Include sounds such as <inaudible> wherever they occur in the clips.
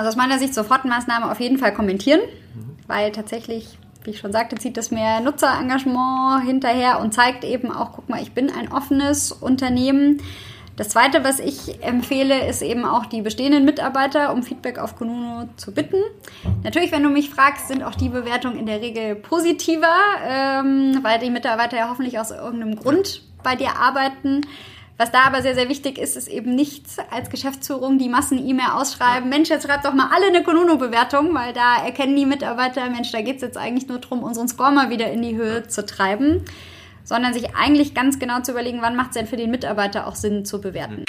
Also aus meiner Sicht Sofortmaßnahme auf jeden Fall kommentieren, mhm. weil tatsächlich, wie ich schon sagte, zieht das mehr Nutzerengagement hinterher und zeigt eben auch, guck mal, ich bin ein offenes Unternehmen. Das Zweite, was ich empfehle, ist eben auch die bestehenden Mitarbeiter um Feedback auf Konuno zu bitten. Natürlich, wenn du mich fragst, sind auch die Bewertungen in der Regel positiver, ähm, weil die Mitarbeiter ja hoffentlich aus irgendeinem Grund bei dir arbeiten. Was da aber sehr, sehr wichtig ist, ist eben nicht als Geschäftsführung die Massen-E-Mail ausschreiben. Mensch, jetzt schreibt doch mal alle eine Konuno-Bewertung, weil da erkennen die Mitarbeiter, Mensch, da geht es jetzt eigentlich nur darum, unseren Score mal wieder in die Höhe zu treiben sondern sich eigentlich ganz genau zu überlegen, wann macht es denn für den Mitarbeiter auch Sinn zu bewerten.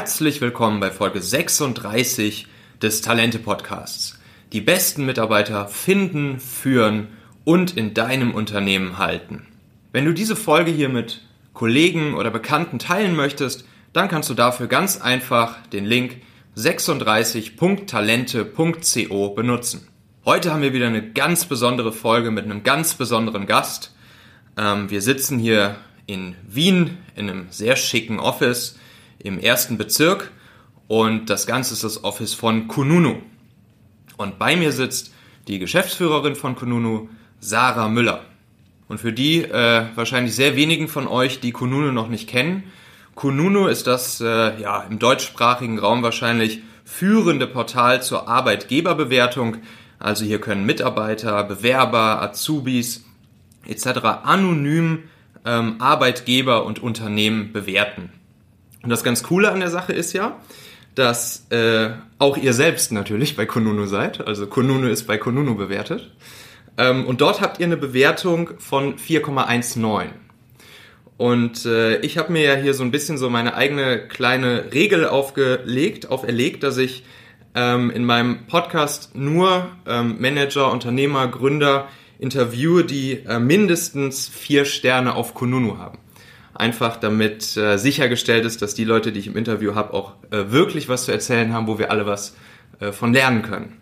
Herzlich willkommen bei Folge 36 des Talente Podcasts. Die besten Mitarbeiter finden, führen und in deinem Unternehmen halten. Wenn du diese Folge hier mit Kollegen oder Bekannten teilen möchtest, dann kannst du dafür ganz einfach den Link 36.talente.co benutzen. Heute haben wir wieder eine ganz besondere Folge mit einem ganz besonderen Gast. Ähm, wir sitzen hier in Wien in einem sehr schicken Office im ersten Bezirk und das Ganze ist das Office von Kununu. Und bei mir sitzt die Geschäftsführerin von Kununu, Sarah Müller. Und für die äh, wahrscheinlich sehr wenigen von euch, die Kununu noch nicht kennen, Kununu ist das äh, ja, im deutschsprachigen Raum wahrscheinlich führende Portal zur Arbeitgeberbewertung. Also hier können Mitarbeiter, Bewerber, Azubis etc. anonym ähm, Arbeitgeber und Unternehmen bewerten. Und das ganz Coole an der Sache ist ja, dass äh, auch ihr selbst natürlich bei Kununu seid. Also Kununu ist bei Kununu bewertet. Ähm, und dort habt ihr eine Bewertung von 4,19. Und äh, ich habe mir ja hier so ein bisschen so meine eigene kleine Regel aufgelegt, auferlegt, dass ich ähm, in meinem Podcast nur ähm, Manager, Unternehmer, Gründer interviewe, die äh, mindestens vier Sterne auf Kununu haben. Einfach damit äh, sichergestellt ist, dass die Leute, die ich im Interview habe, auch äh, wirklich was zu erzählen haben, wo wir alle was äh, von lernen können.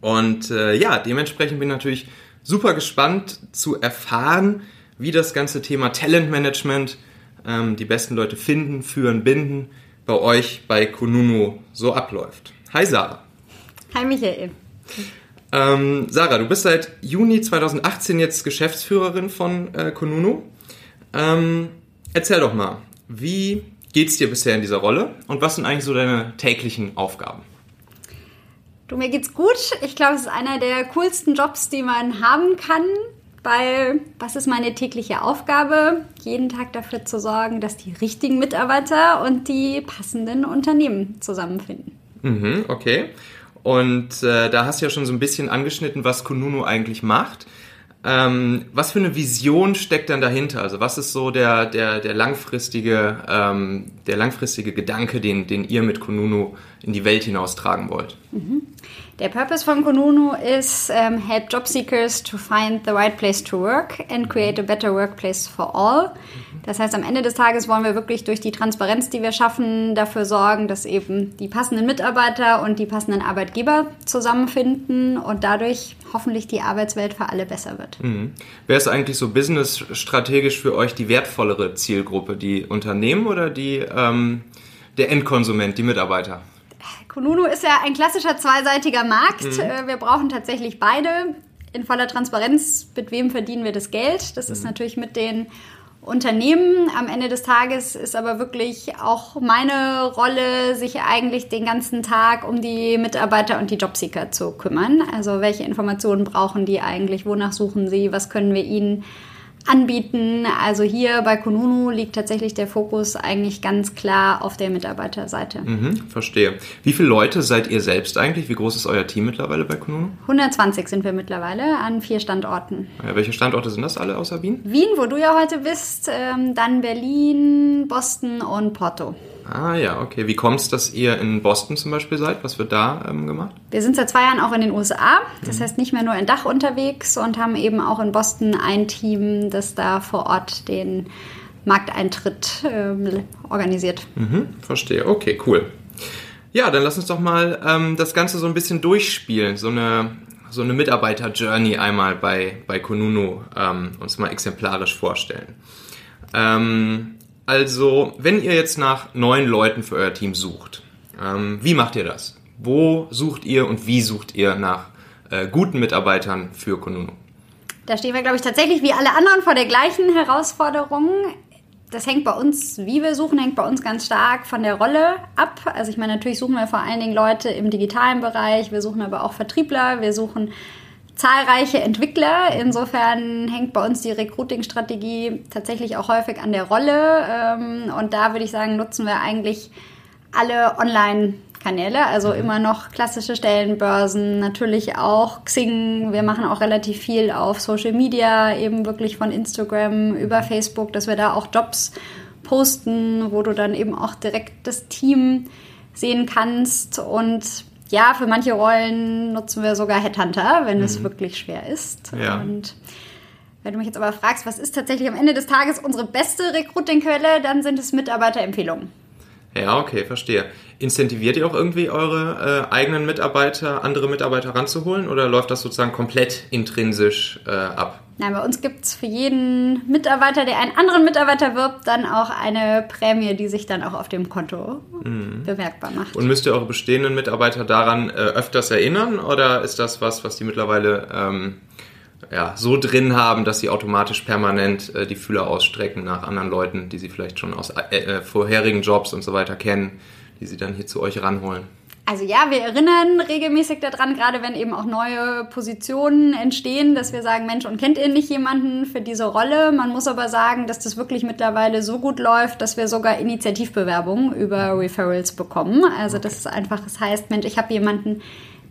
Und äh, ja, dementsprechend bin ich natürlich super gespannt zu erfahren, wie das ganze Thema Talentmanagement, ähm, die besten Leute finden, führen, binden, bei euch bei Kununu so abläuft. Hi Sarah. Hi Michael. Ähm, Sarah, du bist seit Juni 2018 jetzt Geschäftsführerin von äh, Kununu. Ähm, erzähl doch mal, wie geht's dir bisher in dieser Rolle und was sind eigentlich so deine täglichen Aufgaben? Du, mir geht's gut. Ich glaube, es ist einer der coolsten Jobs, die man haben kann, weil was ist meine tägliche Aufgabe? Jeden Tag dafür zu sorgen, dass die richtigen Mitarbeiter und die passenden Unternehmen zusammenfinden. Mhm, okay. Und äh, da hast du ja schon so ein bisschen angeschnitten, was Kununu eigentlich macht. Ähm, was für eine Vision steckt dann dahinter? Also was ist so der, der, der, langfristige, ähm, der langfristige Gedanke, den, den ihr mit Kununu in die Welt hinaustragen wollt? Mhm. Der Purpose von Kununu ist um, help job seekers to find the right place to work and create a better workplace for all. Das heißt, am Ende des Tages wollen wir wirklich durch die Transparenz, die wir schaffen, dafür sorgen, dass eben die passenden Mitarbeiter und die passenden Arbeitgeber zusammenfinden und dadurch hoffentlich die Arbeitswelt für alle besser wird. Mhm. Wer ist eigentlich so business-strategisch für euch die wertvollere Zielgruppe? Die Unternehmen oder die, ähm, der Endkonsument, die Mitarbeiter? Kununu ist ja ein klassischer zweiseitiger Markt. Mhm. Äh, wir brauchen tatsächlich beide. In voller Transparenz, mit wem verdienen wir das Geld? Das mhm. ist natürlich mit den Unternehmen. Am Ende des Tages ist aber wirklich auch meine Rolle, sich eigentlich den ganzen Tag um die Mitarbeiter und die Jobseeker zu kümmern. Also welche Informationen brauchen die eigentlich? Wonach suchen sie? Was können wir ihnen anbieten. Also hier bei Kununu liegt tatsächlich der Fokus eigentlich ganz klar auf der Mitarbeiterseite. Mhm, verstehe. Wie viele Leute seid ihr selbst eigentlich? Wie groß ist euer Team mittlerweile bei Kununu? 120 sind wir mittlerweile an vier Standorten. Ja, welche Standorte sind das alle außer Wien? Wien, wo du ja heute bist, ähm, dann Berlin, Boston und Porto. Ah ja, okay. Wie kommt es, dass ihr in Boston zum Beispiel seid? Was wird da ähm, gemacht? Wir sind seit zwei Jahren auch in den USA. Das mhm. heißt nicht mehr nur in Dach unterwegs und haben eben auch in Boston ein Team, das da vor Ort den Markteintritt ähm, organisiert. Mhm, verstehe. Okay, cool. Ja, dann lass uns doch mal ähm, das Ganze so ein bisschen durchspielen. So eine, so eine Mitarbeiter-Journey einmal bei, bei Konunu ähm, uns mal exemplarisch vorstellen. Ähm, also, wenn ihr jetzt nach neuen Leuten für euer Team sucht, ähm, wie macht ihr das? Wo sucht ihr und wie sucht ihr nach äh, guten Mitarbeitern für Konunu? Da stehen wir, glaube ich, tatsächlich wie alle anderen vor der gleichen Herausforderung. Das hängt bei uns, wie wir suchen, hängt bei uns ganz stark von der Rolle ab. Also ich meine, natürlich suchen wir vor allen Dingen Leute im digitalen Bereich, wir suchen aber auch Vertriebler, wir suchen zahlreiche Entwickler. Insofern hängt bei uns die Recruiting-Strategie tatsächlich auch häufig an der Rolle. Ähm, und da würde ich sagen, nutzen wir eigentlich alle Online- Kanäle, also mhm. immer noch klassische Stellenbörsen, natürlich auch Xing. Wir machen auch relativ viel auf Social Media, eben wirklich von Instagram über Facebook, dass wir da auch Jobs posten, wo du dann eben auch direkt das Team sehen kannst. Und ja, für manche Rollen nutzen wir sogar Headhunter, wenn mhm. es wirklich schwer ist. Ja. Und wenn du mich jetzt aber fragst, was ist tatsächlich am Ende des Tages unsere beste Recruiting-Quelle, dann sind es Mitarbeiterempfehlungen. Ja, okay, verstehe. Incentiviert ihr auch irgendwie eure äh, eigenen Mitarbeiter, andere Mitarbeiter ranzuholen oder läuft das sozusagen komplett intrinsisch äh, ab? Nein, bei uns gibt es für jeden Mitarbeiter, der einen anderen Mitarbeiter wirbt, dann auch eine Prämie, die sich dann auch auf dem Konto mhm. bemerkbar macht. Und müsst ihr eure bestehenden Mitarbeiter daran äh, öfters erinnern oder ist das was, was die mittlerweile ähm, ja, so drin haben, dass sie automatisch permanent äh, die Fühler ausstrecken nach anderen Leuten, die sie vielleicht schon aus äh, äh, vorherigen Jobs und so weiter kennen, die sie dann hier zu euch ranholen. Also ja, wir erinnern regelmäßig daran, gerade wenn eben auch neue Positionen entstehen, dass wir sagen, Mensch, und kennt ihr nicht jemanden für diese Rolle? Man muss aber sagen, dass das wirklich mittlerweile so gut läuft, dass wir sogar Initiativbewerbungen über Referrals bekommen. Also okay. das ist einfach, das heißt, Mensch, ich habe jemanden,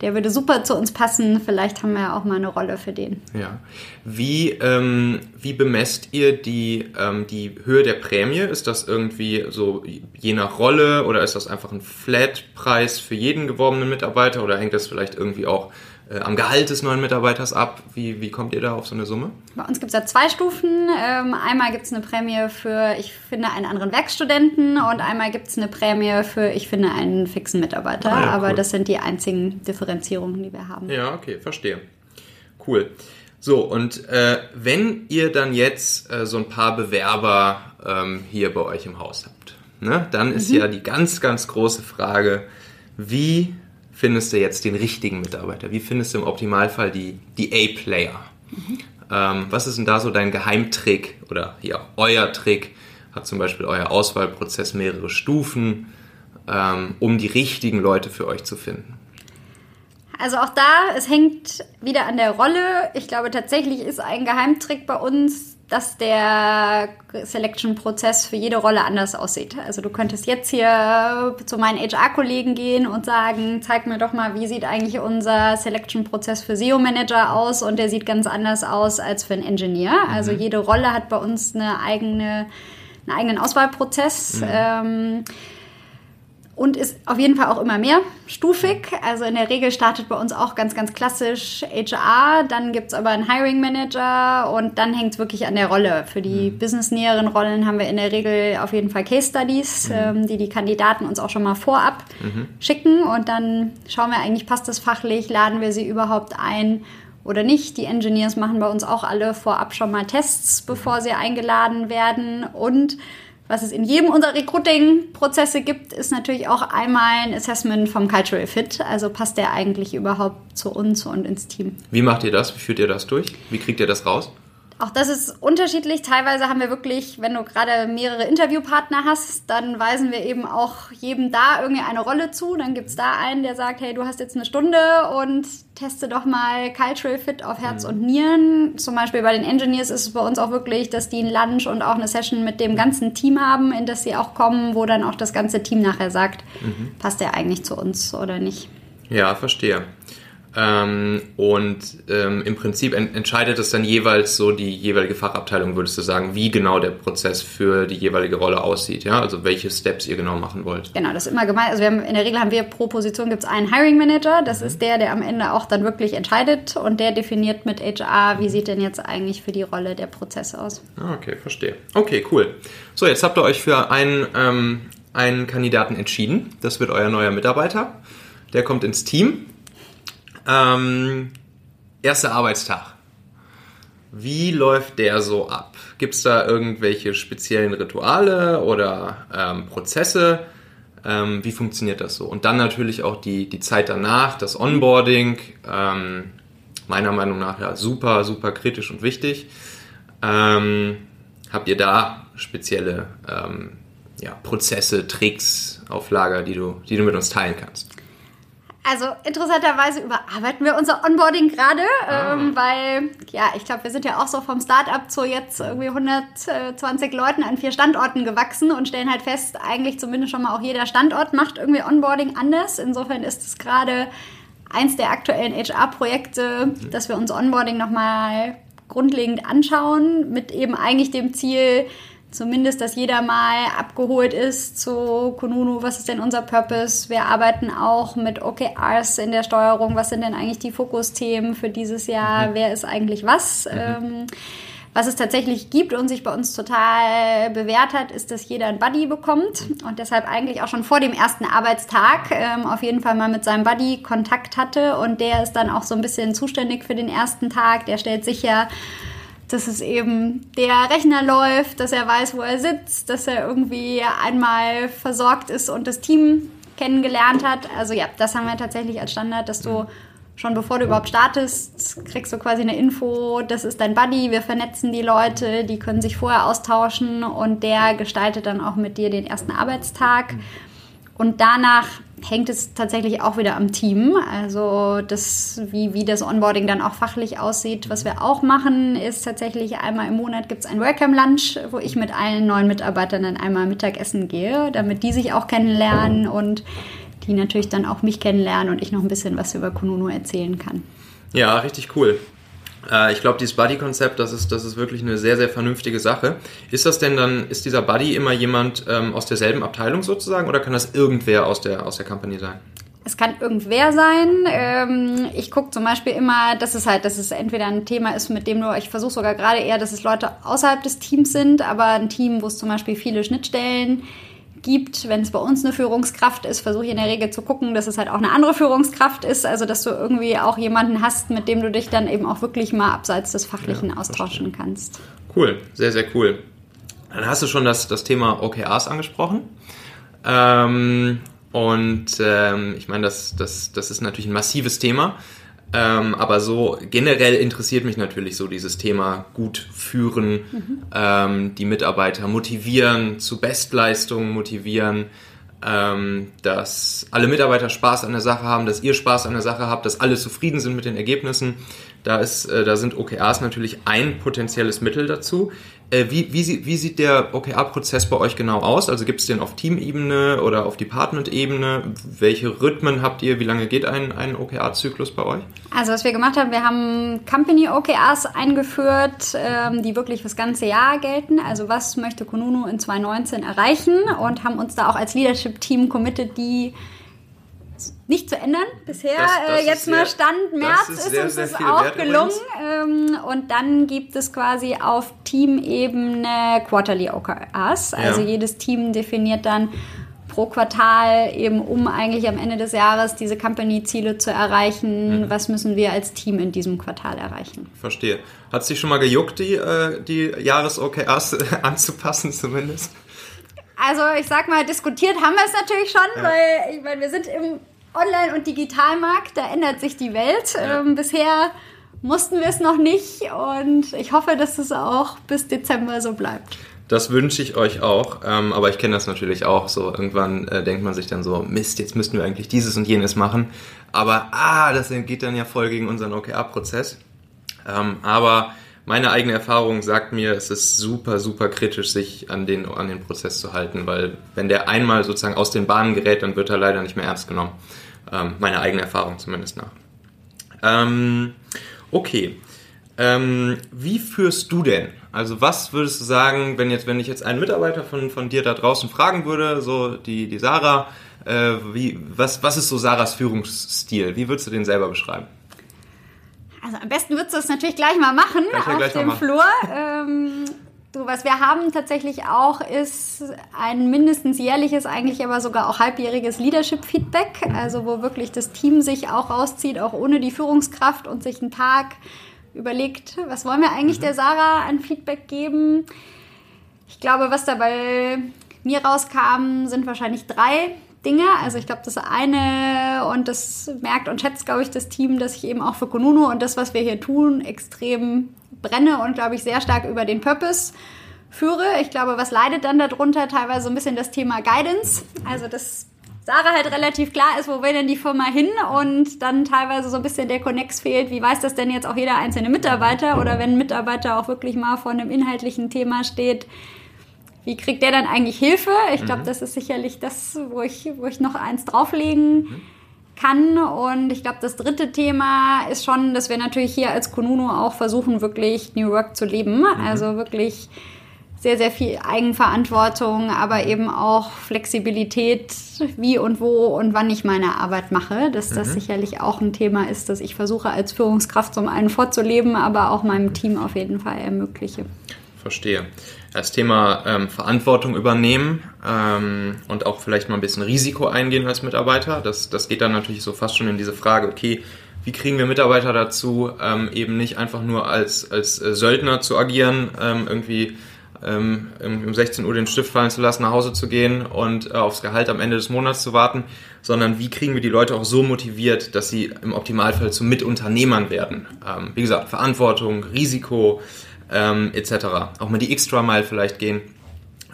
der würde super zu uns passen. Vielleicht haben wir ja auch mal eine Rolle für den. Ja. Wie, ähm, wie bemesst ihr die, ähm, die Höhe der Prämie? Ist das irgendwie so je nach Rolle oder ist das einfach ein Flatpreis für jeden geworbenen Mitarbeiter oder hängt das vielleicht irgendwie auch äh, am Gehalt des neuen Mitarbeiters ab? Wie, wie kommt ihr da auf so eine Summe? Bei uns gibt es ja zwei Stufen. Ähm, einmal gibt es eine Prämie für ich finde einen anderen Werkstudenten und einmal gibt es eine Prämie für ich finde einen fixen Mitarbeiter. Ah, ja, Aber das sind die einzigen Differenzierungen, die wir haben. Ja, okay, verstehe. Cool. So, und äh, wenn ihr dann jetzt äh, so ein paar Bewerber ähm, hier bei euch im Haus habt, ne, dann ist mhm. ja die ganz, ganz große Frage, wie findest du jetzt den richtigen Mitarbeiter? Wie findest du im Optimalfall die, die A-Player? Mhm. Ähm, was ist denn da so dein Geheimtrick oder ja, euer Trick? Hat zum Beispiel euer Auswahlprozess mehrere Stufen, ähm, um die richtigen Leute für euch zu finden? Also auch da, es hängt wieder an der Rolle. Ich glaube tatsächlich ist ein Geheimtrick bei uns dass der Selection-Prozess für jede Rolle anders aussieht. Also du könntest jetzt hier zu meinen HR-Kollegen gehen und sagen, zeig mir doch mal, wie sieht eigentlich unser Selection-Prozess für SEO-Manager aus und der sieht ganz anders aus als für einen Engineer. Also mhm. jede Rolle hat bei uns eine eigene, einen eigenen Auswahlprozess. Mhm. Ähm, und ist auf jeden Fall auch immer mehr stufig. Also in der Regel startet bei uns auch ganz, ganz klassisch HR, dann gibt es aber einen Hiring Manager und dann hängt es wirklich an der Rolle. Für die mhm. businessnäheren Rollen haben wir in der Regel auf jeden Fall Case Studies, mhm. ähm, die die Kandidaten uns auch schon mal vorab mhm. schicken und dann schauen wir eigentlich, passt das fachlich, laden wir sie überhaupt ein oder nicht. Die Engineers machen bei uns auch alle vorab schon mal Tests, bevor sie eingeladen werden und was es in jedem unserer Recruiting-Prozesse gibt, ist natürlich auch einmal ein Assessment vom Cultural Fit. Also passt der eigentlich überhaupt zu uns und ins Team. Wie macht ihr das? Wie führt ihr das durch? Wie kriegt ihr das raus? Auch das ist unterschiedlich. Teilweise haben wir wirklich, wenn du gerade mehrere Interviewpartner hast, dann weisen wir eben auch jedem da irgendwie eine Rolle zu. Dann gibt es da einen, der sagt, hey, du hast jetzt eine Stunde und teste doch mal Cultural Fit auf Herz mhm. und Nieren. Zum Beispiel bei den Engineers ist es bei uns auch wirklich, dass die ein Lunch und auch eine Session mit dem ganzen Team haben, in das sie auch kommen, wo dann auch das ganze Team nachher sagt, mhm. passt der eigentlich zu uns oder nicht. Ja, verstehe. Ähm, und ähm, im Prinzip en entscheidet es dann jeweils so die jeweilige Fachabteilung, würdest du sagen, wie genau der Prozess für die jeweilige Rolle aussieht, ja? Also welche Steps ihr genau machen wollt. Genau, das ist immer gemeint. Also wir haben, in der Regel haben wir pro Position gibt es einen Hiring Manager, das mhm. ist der, der am Ende auch dann wirklich entscheidet und der definiert mit HR, wie sieht denn jetzt eigentlich für die Rolle der Prozess aus. Ah, okay, verstehe. Okay, cool. So, jetzt habt ihr euch für einen ähm, einen Kandidaten entschieden. Das wird euer neuer Mitarbeiter. Der kommt ins Team. Ähm, erster Arbeitstag. Wie läuft der so ab? Gibt es da irgendwelche speziellen Rituale oder ähm, Prozesse? Ähm, wie funktioniert das so? Und dann natürlich auch die, die Zeit danach, das Onboarding. Ähm, meiner Meinung nach ja super, super kritisch und wichtig. Ähm, habt ihr da spezielle ähm, ja, Prozesse, Tricks auf Lager, die du, die du mit uns teilen kannst? Also interessanterweise überarbeiten wir unser Onboarding gerade, ah. ähm, weil ja, ich glaube, wir sind ja auch so vom Startup zu jetzt irgendwie 120 Leuten an vier Standorten gewachsen und stellen halt fest, eigentlich zumindest schon mal auch jeder Standort macht irgendwie Onboarding anders. Insofern ist es gerade eins der aktuellen HR-Projekte, mhm. dass wir uns Onboarding nochmal grundlegend anschauen, mit eben eigentlich dem Ziel, zumindest, dass jeder mal abgeholt ist zu Kununu, was ist denn unser Purpose? Wir arbeiten auch mit OKRs in der Steuerung, was sind denn eigentlich die Fokusthemen für dieses Jahr? Mhm. Wer ist eigentlich was? Mhm. Ähm, was es tatsächlich gibt und sich bei uns total bewährt hat, ist, dass jeder ein Buddy bekommt und deshalb eigentlich auch schon vor dem ersten Arbeitstag ähm, auf jeden Fall mal mit seinem Buddy Kontakt hatte und der ist dann auch so ein bisschen zuständig für den ersten Tag. Der stellt sicher, dass es eben der Rechner läuft, dass er weiß, wo er sitzt, dass er irgendwie einmal versorgt ist und das Team kennengelernt hat. Also ja, das haben wir tatsächlich als Standard, dass du schon bevor du überhaupt startest, kriegst du quasi eine Info, das ist dein Buddy, wir vernetzen die Leute, die können sich vorher austauschen und der gestaltet dann auch mit dir den ersten Arbeitstag. Und danach hängt es tatsächlich auch wieder am Team. Also das, wie, wie das Onboarding dann auch fachlich aussieht. Was wir auch machen, ist tatsächlich einmal im Monat gibt es ein Welcome Lunch, wo ich mit allen neuen Mitarbeitern dann einmal Mittagessen gehe, damit die sich auch kennenlernen und die natürlich dann auch mich kennenlernen und ich noch ein bisschen was über Kununu erzählen kann. Ja, richtig cool. Äh, ich glaube, dieses Buddy-Konzept, das ist, das ist wirklich eine sehr, sehr vernünftige Sache. Ist das denn dann, ist dieser Buddy immer jemand ähm, aus derselben Abteilung sozusagen oder kann das irgendwer aus der, aus der Company sein? Es kann irgendwer sein. Ähm, ich gucke zum Beispiel immer, dass es halt, dass es entweder ein Thema ist, mit dem du, ich versuche sogar gerade eher, dass es Leute außerhalb des Teams sind, aber ein Team, wo es zum Beispiel viele Schnittstellen gibt gibt. Wenn es bei uns eine Führungskraft ist, versuche ich in der Regel zu gucken, dass es halt auch eine andere Führungskraft ist. Also, dass du irgendwie auch jemanden hast, mit dem du dich dann eben auch wirklich mal abseits des Fachlichen ja, austauschen kannst. Cool, sehr, sehr cool. Dann hast du schon das, das Thema OKRs angesprochen. Ähm, und ähm, ich meine, das, das, das ist natürlich ein massives Thema. Ähm, aber so generell interessiert mich natürlich so dieses Thema gut führen, mhm. ähm, die Mitarbeiter motivieren, zu Bestleistungen motivieren, ähm, dass alle Mitarbeiter Spaß an der Sache haben, dass ihr Spaß an der Sache habt, dass alle zufrieden sind mit den Ergebnissen. Da, ist, äh, da sind OKRs natürlich ein potenzielles Mittel dazu. Äh, wie, wie, wie sieht der OKR-Prozess bei euch genau aus? Also gibt es den auf Teamebene oder auf Department-Ebene? Welche Rhythmen habt ihr? Wie lange geht ein, ein OKR-Zyklus bei euch? Also was wir gemacht haben, wir haben Company-OKRs eingeführt, ähm, die wirklich das ganze Jahr gelten. Also was möchte Konunu in 2019 erreichen? Und haben uns da auch als Leadership-Team committed, die nicht zu ändern. Bisher, das, das äh, jetzt mal Stand März, ist, ist, uns das auch gelungen. Ähm, und dann gibt es quasi auf Teamebene Quarterly OKRs. Also ja. jedes Team definiert dann pro Quartal eben, um eigentlich am Ende des Jahres diese Company-Ziele zu erreichen. Mhm. Was müssen wir als Team in diesem Quartal erreichen? Verstehe. Hat es dich schon mal gejuckt, die, äh, die Jahres-OKRs <laughs> anzupassen zumindest? Also ich sag mal, diskutiert haben wir es natürlich schon, ja. weil ich meine, wir sind im Online- und Digitalmarkt, da ändert sich die Welt. Ja. Ähm, bisher mussten wir es noch nicht und ich hoffe, dass es auch bis Dezember so bleibt. Das wünsche ich euch auch, ähm, aber ich kenne das natürlich auch. So irgendwann äh, denkt man sich dann so, Mist, jetzt müssten wir eigentlich dieses und jenes machen. Aber ah, das geht dann ja voll gegen unseren OKR-Prozess. Ähm, aber meine eigene Erfahrung sagt mir, es ist super, super kritisch, sich an den, an den Prozess zu halten, weil wenn der einmal sozusagen aus den Bahnen gerät, dann wird er leider nicht mehr ernst genommen. Ähm, meine eigene Erfahrung zumindest nach. Ähm, okay. Ähm, wie führst du denn? Also was würdest du sagen, wenn jetzt, wenn ich jetzt einen Mitarbeiter von, von dir da draußen fragen würde, so die, die Sarah, äh, wie, was, was ist so Sarahs Führungsstil? Wie würdest du den selber beschreiben? Also am besten würdest du das natürlich gleich mal machen auf dem Flur. Ähm, Du, was wir haben tatsächlich auch, ist ein mindestens jährliches, eigentlich aber sogar auch halbjähriges Leadership-Feedback, also wo wirklich das Team sich auch rauszieht, auch ohne die Führungskraft und sich einen Tag überlegt, was wollen wir eigentlich mhm. der Sarah an Feedback geben. Ich glaube, was dabei mir rauskam, sind wahrscheinlich drei Dinge. Also ich glaube, das eine und das merkt und schätzt, glaube ich, das Team, dass ich eben auch für Konuno und das, was wir hier tun, extrem brenne und, glaube ich, sehr stark über den Purpose führe. Ich glaube, was leidet dann darunter? Teilweise so ein bisschen das Thema Guidance. Also das Sarah halt relativ klar ist, wo will denn die Firma hin und dann teilweise so ein bisschen der Connex fehlt. Wie weiß das denn jetzt auch jeder einzelne Mitarbeiter oder wenn ein Mitarbeiter auch wirklich mal vor einem inhaltlichen Thema steht, wie kriegt der dann eigentlich Hilfe? Ich glaube, mhm. das ist sicherlich das, wo ich, wo ich noch eins drauflegen mhm. kann. Und ich glaube, das dritte Thema ist schon, dass wir natürlich hier als Konuno auch versuchen, wirklich New Work zu leben. Mhm. Also wirklich sehr, sehr viel Eigenverantwortung, aber eben auch Flexibilität, wie und wo und wann ich meine Arbeit mache. Dass das mhm. sicherlich auch ein Thema ist, das ich versuche als Führungskraft zum einen vorzuleben, aber auch meinem Team auf jeden Fall ermögliche. Verstehe das Thema ähm, Verantwortung übernehmen ähm, und auch vielleicht mal ein bisschen Risiko eingehen als Mitarbeiter. Das, das geht dann natürlich so fast schon in diese Frage, okay, wie kriegen wir Mitarbeiter dazu, ähm, eben nicht einfach nur als, als äh, Söldner zu agieren, ähm, irgendwie ähm, um 16 Uhr den Stift fallen zu lassen, nach Hause zu gehen und äh, aufs Gehalt am Ende des Monats zu warten, sondern wie kriegen wir die Leute auch so motiviert, dass sie im Optimalfall zu Mitunternehmern werden. Ähm, wie gesagt, Verantwortung, Risiko, ähm, etc. Auch mal die Extra Mile vielleicht gehen.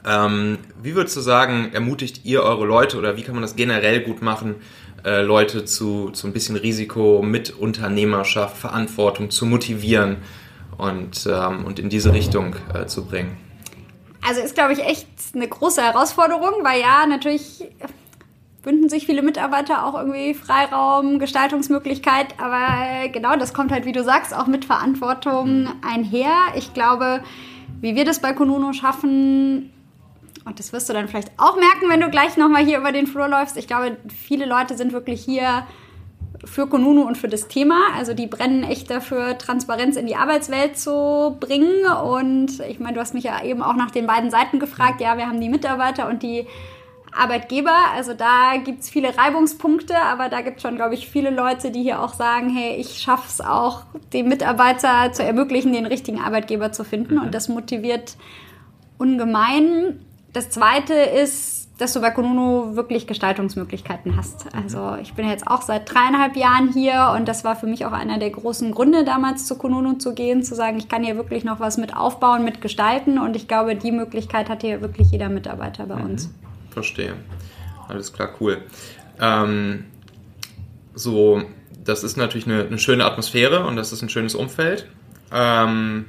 Ähm, wie würdest du sagen, ermutigt ihr eure Leute oder wie kann man das generell gut machen, äh, Leute zu, zu ein bisschen Risiko mit Unternehmerschaft, Verantwortung zu motivieren und, ähm, und in diese Richtung äh, zu bringen? Also ist, glaube ich, echt eine große Herausforderung, weil ja, natürlich wünschen sich viele Mitarbeiter auch irgendwie Freiraum, Gestaltungsmöglichkeit. Aber genau, das kommt halt, wie du sagst, auch mit Verantwortung einher. Ich glaube, wie wir das bei Konuno schaffen, und das wirst du dann vielleicht auch merken, wenn du gleich nochmal hier über den Flur läufst. Ich glaube, viele Leute sind wirklich hier für Konunu und für das Thema. Also die brennen echt dafür, Transparenz in die Arbeitswelt zu bringen. Und ich meine, du hast mich ja eben auch nach den beiden Seiten gefragt. Ja, wir haben die Mitarbeiter und die Arbeitgeber. Also da gibt es viele Reibungspunkte, aber da gibt es schon, glaube ich, viele Leute, die hier auch sagen, hey, ich schaffe es auch, dem Mitarbeiter zu ermöglichen, den richtigen Arbeitgeber zu finden. Mhm. Und das motiviert ungemein. Das Zweite ist, dass du bei Konuno wirklich Gestaltungsmöglichkeiten hast. Mhm. Also ich bin jetzt auch seit dreieinhalb Jahren hier und das war für mich auch einer der großen Gründe, damals zu Konuno zu gehen, zu sagen, ich kann hier wirklich noch was mit aufbauen, mit gestalten und ich glaube, die Möglichkeit hat hier wirklich jeder Mitarbeiter bei mhm. uns verstehe. Alles klar, cool. Ähm, so, das ist natürlich eine, eine, schöne Atmosphäre und das ist ein schönes Umfeld. Ähm,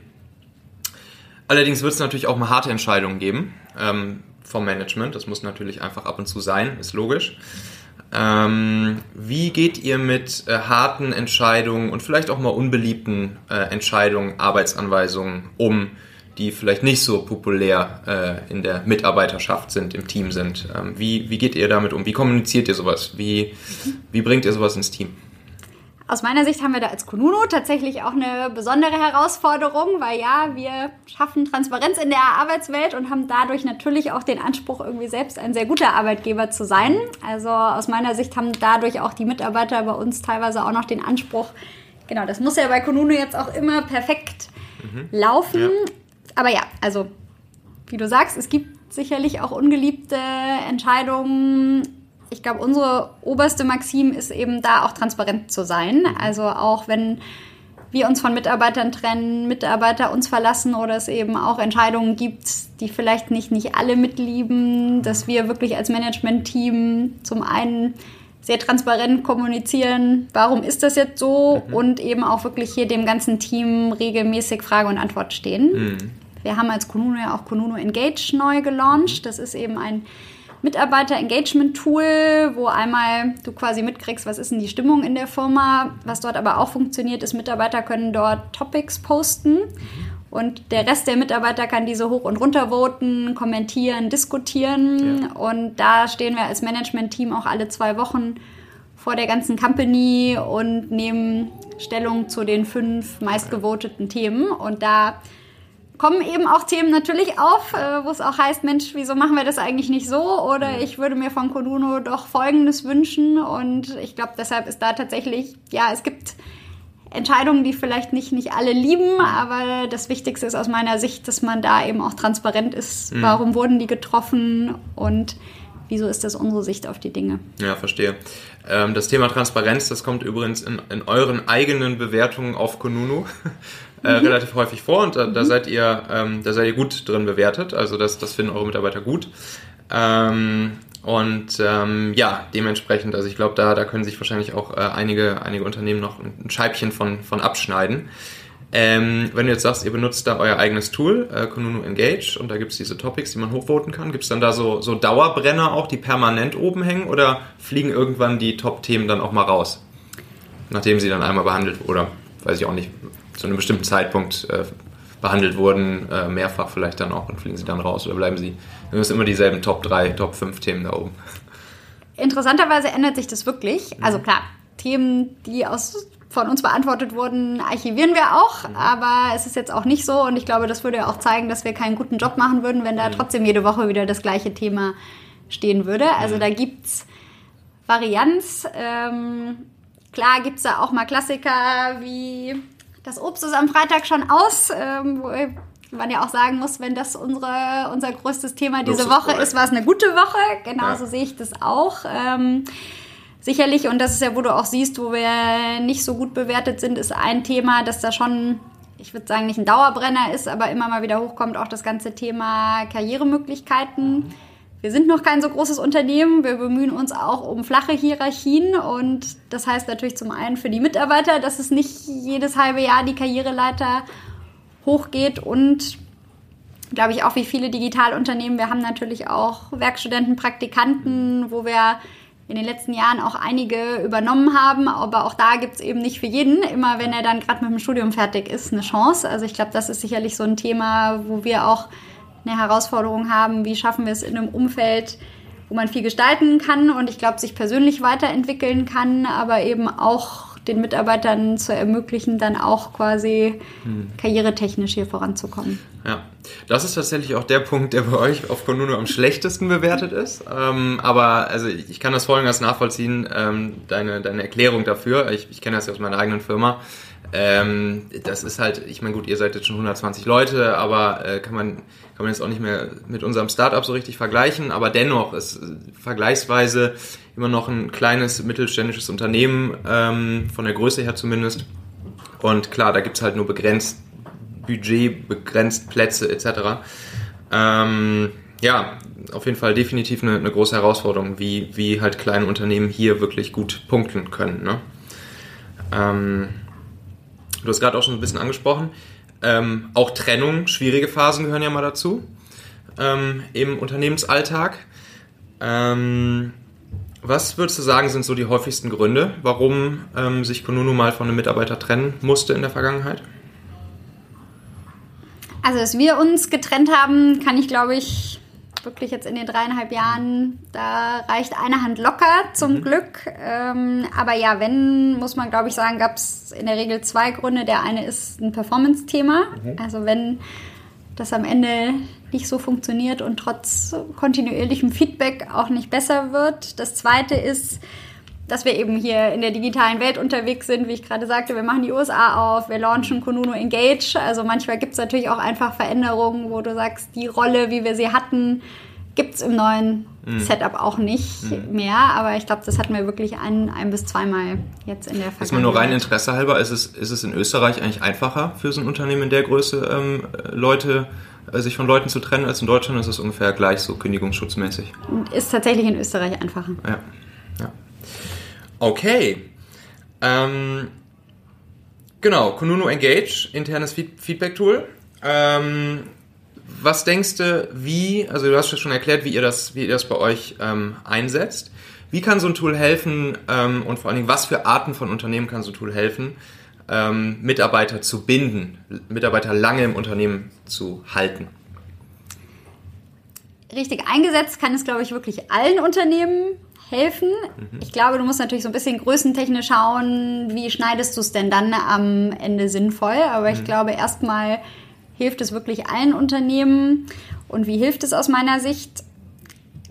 allerdings wird es natürlich auch mal harte Entscheidungen geben ähm, vom Management. Das muss natürlich einfach ab und zu sein, ist logisch. Ähm, wie geht ihr mit äh, harten Entscheidungen und vielleicht auch mal unbeliebten äh, Entscheidungen, Arbeitsanweisungen um? Die vielleicht nicht so populär äh, in der Mitarbeiterschaft sind, im Team sind. Ähm, wie, wie geht ihr damit um? Wie kommuniziert ihr sowas? Wie, wie bringt ihr sowas ins Team? Aus meiner Sicht haben wir da als Konuno tatsächlich auch eine besondere Herausforderung, weil ja, wir schaffen Transparenz in der Arbeitswelt und haben dadurch natürlich auch den Anspruch, irgendwie selbst ein sehr guter Arbeitgeber zu sein. Also aus meiner Sicht haben dadurch auch die Mitarbeiter bei uns teilweise auch noch den Anspruch, genau, das muss ja bei Konuno jetzt auch immer perfekt mhm. laufen. Ja aber ja, also wie du sagst, es gibt sicherlich auch ungeliebte Entscheidungen. Ich glaube, unsere oberste Maxim ist eben da auch transparent zu sein. Also auch wenn wir uns von Mitarbeitern trennen, Mitarbeiter uns verlassen oder es eben auch Entscheidungen gibt, die vielleicht nicht, nicht alle mitlieben, dass wir wirklich als Management-Team zum einen sehr transparent kommunizieren, warum ist das jetzt so mhm. und eben auch wirklich hier dem ganzen Team regelmäßig Frage und Antwort stehen. Mhm. Wir haben als Konuno ja auch Konuno Engage neu gelauncht. Das ist eben ein Mitarbeiter-Engagement-Tool, wo einmal du quasi mitkriegst, was ist denn die Stimmung in der Firma. Was dort aber auch funktioniert, ist, Mitarbeiter können dort Topics posten. Und der Rest der Mitarbeiter kann diese hoch und runter voten, kommentieren, diskutieren. Ja. Und da stehen wir als Management-Team auch alle zwei Wochen vor der ganzen Company und nehmen Stellung zu den fünf meistgevoteten Themen. Und da kommen eben auch Themen natürlich auf, äh, wo es auch heißt, Mensch, wieso machen wir das eigentlich nicht so? Oder ich würde mir von Konuno doch Folgendes wünschen. Und ich glaube, deshalb ist da tatsächlich, ja, es gibt Entscheidungen, die vielleicht nicht, nicht alle lieben, aber das Wichtigste ist aus meiner Sicht, dass man da eben auch transparent ist. Mhm. Warum wurden die getroffen und wieso ist das unsere Sicht auf die Dinge? Ja, verstehe. Ähm, das Thema Transparenz, das kommt übrigens in, in euren eigenen Bewertungen auf Konunu äh, mhm. relativ häufig vor und da, da mhm. seid ihr, ähm, da seid ihr gut drin bewertet. Also das, das finden eure Mitarbeiter gut. Ähm, und ähm, ja, dementsprechend, also ich glaube, da, da können sich wahrscheinlich auch äh, einige, einige Unternehmen noch ein Scheibchen von, von abschneiden. Ähm, wenn du jetzt sagst, ihr benutzt da euer eigenes Tool, äh, Kununu Engage, und da gibt es diese Topics, die man hochvoten kann, gibt es dann da so, so Dauerbrenner auch, die permanent oben hängen, oder fliegen irgendwann die Top-Themen dann auch mal raus? Nachdem sie dann einmal behandelt, oder weiß ich auch nicht, zu einem bestimmten Zeitpunkt äh, behandelt wurden, äh, mehrfach vielleicht dann auch und fliegen sie dann raus oder bleiben sie, dann ist immer dieselben Top 3, Top 5 Themen da oben. Interessanterweise ändert sich das wirklich. Also klar, Themen, die aus von uns beantwortet wurden, archivieren wir auch, mhm. aber es ist jetzt auch nicht so und ich glaube, das würde ja auch zeigen, dass wir keinen guten Job machen würden, wenn da mhm. trotzdem jede Woche wieder das gleiche Thema stehen würde. Also mhm. da gibt es Varianz. Ähm, klar gibt es da auch mal Klassiker wie das Obst ist am Freitag schon aus, ähm, wo man ja auch sagen muss, wenn das unsere, unser größtes Thema diese Woche ist, war es eine gute Woche. Genauso ja. sehe ich das auch. Ähm, sicherlich, und das ist ja, wo du auch siehst, wo wir nicht so gut bewertet sind, ist ein Thema, das da schon, ich würde sagen, nicht ein Dauerbrenner ist, aber immer mal wieder hochkommt, auch das ganze Thema Karrieremöglichkeiten. Wir sind noch kein so großes Unternehmen. Wir bemühen uns auch um flache Hierarchien. Und das heißt natürlich zum einen für die Mitarbeiter, dass es nicht jedes halbe Jahr die Karriereleiter hochgeht. Und glaube ich auch wie viele Digitalunternehmen. Wir haben natürlich auch Werkstudenten, Praktikanten, wo wir in den letzten Jahren auch einige übernommen haben. Aber auch da gibt es eben nicht für jeden, immer wenn er dann gerade mit dem Studium fertig ist, eine Chance. Also ich glaube, das ist sicherlich so ein Thema, wo wir auch eine Herausforderung haben, wie schaffen wir es in einem Umfeld, wo man viel gestalten kann und ich glaube, sich persönlich weiterentwickeln kann, aber eben auch den Mitarbeitern zu ermöglichen, dann auch quasi hm. karrieretechnisch hier voranzukommen. Ja, das ist tatsächlich auch der Punkt, der bei euch auf Konuno am schlechtesten bewertet ist. Ähm, aber also ich, ich, kann das folgendes nachvollziehen, ähm, deine, deine Erklärung dafür. Ich, ich kenne das ja aus meiner eigenen Firma. Ähm, das ist halt, ich meine, gut, ihr seid jetzt schon 120 Leute, aber äh, kann man kann man jetzt auch nicht mehr mit unserem Startup so richtig vergleichen, aber dennoch ist äh, vergleichsweise immer noch ein kleines mittelständisches Unternehmen, ähm, von der Größe her zumindest. Und klar, da gibt es halt nur begrenzt Budget, begrenzt Plätze etc. Ähm, ja, auf jeden Fall definitiv eine, eine, große Herausforderung, wie, wie halt kleine Unternehmen hier wirklich gut punkten können. Ne? Ähm, du hast gerade auch schon ein bisschen angesprochen. Ähm, auch Trennung, schwierige Phasen gehören ja mal dazu ähm, im Unternehmensalltag. Ähm, was würdest du sagen, sind so die häufigsten Gründe, warum ähm, sich Konunu mal von einem Mitarbeiter trennen musste in der Vergangenheit? Also, dass wir uns getrennt haben, kann ich glaube ich wirklich jetzt in den dreieinhalb Jahren, da reicht eine Hand locker zum mhm. Glück. Ähm, aber ja, wenn, muss man glaube ich sagen, gab es in der Regel zwei Gründe. Der eine ist ein Performance-Thema. Mhm. Also wenn das am Ende nicht so funktioniert und trotz kontinuierlichem Feedback auch nicht besser wird. Das zweite ist, dass wir eben hier in der digitalen Welt unterwegs sind, wie ich gerade sagte, wir machen die USA auf, wir launchen Konuno Engage. Also manchmal gibt es natürlich auch einfach Veränderungen, wo du sagst, die Rolle, wie wir sie hatten, gibt es im neuen mhm. Setup auch nicht mhm. mehr. Aber ich glaube, das hatten wir wirklich ein, ein bis zweimal jetzt in der Vergangenheit. Ist mir nur rein Interesse halber, ist es, ist es in Österreich eigentlich einfacher für so ein Unternehmen in der Größe, ähm, Leute äh, sich von Leuten zu trennen, als in Deutschland ist es ungefähr gleich so kündigungsschutzmäßig. Ist tatsächlich in Österreich einfacher. Ja. Okay. Ähm, genau, Kununu Engage, internes Feedback-Tool. Ähm, was denkst du, wie, also du hast ja schon erklärt, wie ihr das, wie ihr das bei euch ähm, einsetzt. Wie kann so ein Tool helfen ähm, und vor allen Dingen, was für Arten von Unternehmen kann so ein Tool helfen, ähm, Mitarbeiter zu binden, Mitarbeiter lange im Unternehmen zu halten? Richtig eingesetzt kann es, glaube ich, wirklich allen Unternehmen helfen. Mhm. Ich glaube, du musst natürlich so ein bisschen größentechnisch schauen, wie schneidest du es denn dann am Ende sinnvoll. Aber ich mhm. glaube, erstmal hilft es wirklich allen Unternehmen und wie hilft es aus meiner Sicht?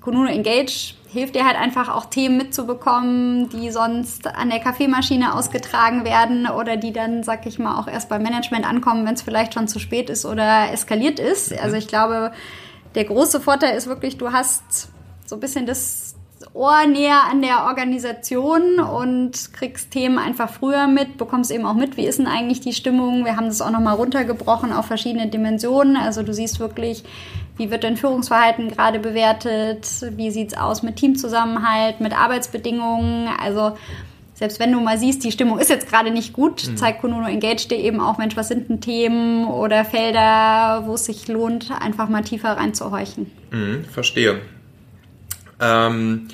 Konuno Engage hilft dir halt einfach auch Themen mitzubekommen, die sonst an der Kaffeemaschine ausgetragen werden oder die dann, sag ich mal, auch erst beim Management ankommen, wenn es vielleicht schon zu spät ist oder eskaliert ist. Mhm. Also ich glaube, der große Vorteil ist wirklich, du hast so ein bisschen das Ohr näher an der Organisation und kriegst Themen einfach früher mit, bekommst eben auch mit, wie ist denn eigentlich die Stimmung. Wir haben das auch nochmal runtergebrochen auf verschiedene Dimensionen. Also du siehst wirklich, wie wird denn Führungsverhalten gerade bewertet? Wie sieht es aus mit Teamzusammenhalt, mit Arbeitsbedingungen? Also selbst wenn du mal siehst, die Stimmung ist jetzt gerade nicht gut, mhm. zeigt Konuno Engage dir eben auch, Mensch, was sind denn Themen oder Felder, wo es sich lohnt, einfach mal tiefer reinzuhorchen. Mhm, verstehe. Ähm,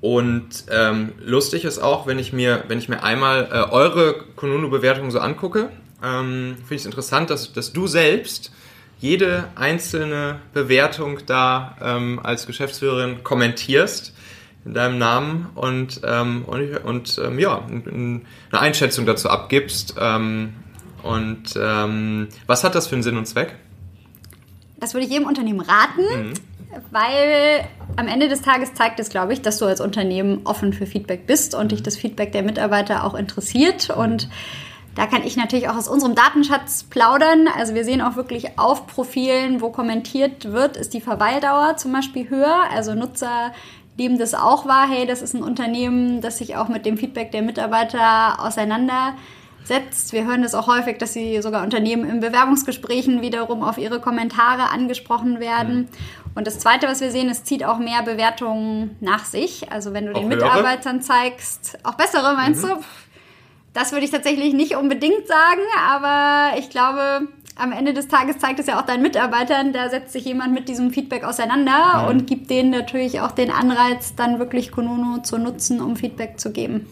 und ähm, lustig ist auch, wenn ich mir, wenn ich mir einmal äh, eure Konuno-Bewertung so angucke, ähm, finde ich es interessant, dass, dass du selbst jede einzelne Bewertung da ähm, als Geschäftsführerin kommentierst in deinem Namen und, ähm, und, und ähm, ja, eine Einschätzung dazu abgibst. Ähm, und ähm, was hat das für einen Sinn und Zweck? Das würde ich jedem Unternehmen raten, mhm. Weil am Ende des Tages zeigt es, glaube ich, dass du als Unternehmen offen für Feedback bist und dich mhm. das Feedback der Mitarbeiter auch interessiert und da kann ich natürlich auch aus unserem Datenschatz plaudern. Also wir sehen auch wirklich auf Profilen, wo kommentiert wird, ist die Verweildauer zum Beispiel höher. Also Nutzer nehmen das auch wahr, hey, das ist ein Unternehmen, das sich auch mit dem Feedback der Mitarbeiter auseinandersetzt. Wir hören das auch häufig, dass sie sogar Unternehmen in Bewerbungsgesprächen wiederum auf ihre Kommentare angesprochen werden. Mhm. Und das Zweite, was wir sehen, es zieht auch mehr Bewertungen nach sich. Also wenn du auch den Mitarbeitern zeigst, auch bessere meinst mhm. du? Das würde ich tatsächlich nicht unbedingt sagen, aber ich glaube, am Ende des Tages zeigt es ja auch deinen Mitarbeitern, da setzt sich jemand mit diesem Feedback auseinander mhm. und gibt denen natürlich auch den Anreiz, dann wirklich Konono zu nutzen, um Feedback zu geben.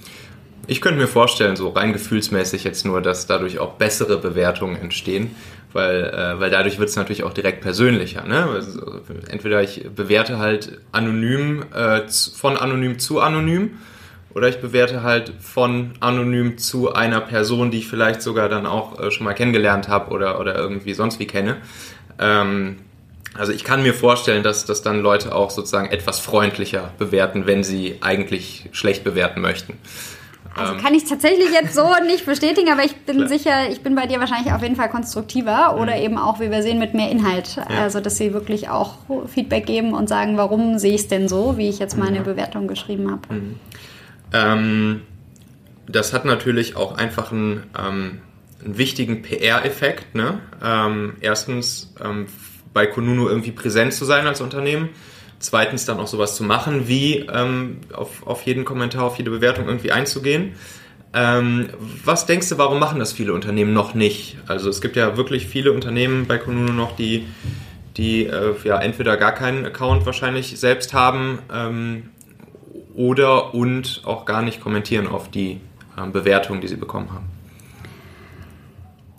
Ich könnte mir vorstellen, so rein gefühlsmäßig jetzt nur, dass dadurch auch bessere Bewertungen entstehen, weil, äh, weil dadurch wird es natürlich auch direkt persönlicher. Ne? Also, entweder ich bewerte halt anonym, äh, von anonym zu anonym oder ich bewerte halt von anonym zu einer Person, die ich vielleicht sogar dann auch äh, schon mal kennengelernt habe oder, oder irgendwie sonst wie kenne. Ähm, also ich kann mir vorstellen, dass, dass dann Leute auch sozusagen etwas freundlicher bewerten, wenn sie eigentlich schlecht bewerten möchten. Also ähm, kann ich tatsächlich jetzt so <laughs> nicht bestätigen, aber ich bin Klar. sicher, ich bin bei dir wahrscheinlich auf jeden Fall konstruktiver oder mhm. eben auch, wie wir sehen, mit mehr Inhalt. Ja. Also, dass sie wirklich auch Feedback geben und sagen, warum sehe ich es denn so, wie ich jetzt meine mhm. Bewertung geschrieben habe. Mhm. Ähm, das hat natürlich auch einfach einen, ähm, einen wichtigen PR-Effekt. Ne? Ähm, erstens ähm, bei Konunu irgendwie präsent zu sein als Unternehmen. Zweitens dann auch sowas zu machen, wie ähm, auf, auf jeden Kommentar, auf jede Bewertung irgendwie einzugehen. Ähm, was denkst du, warum machen das viele Unternehmen noch nicht? Also es gibt ja wirklich viele Unternehmen bei Konunu noch, die, die äh, ja entweder gar keinen Account wahrscheinlich selbst haben ähm, oder und auch gar nicht kommentieren auf die ähm, Bewertungen, die sie bekommen haben.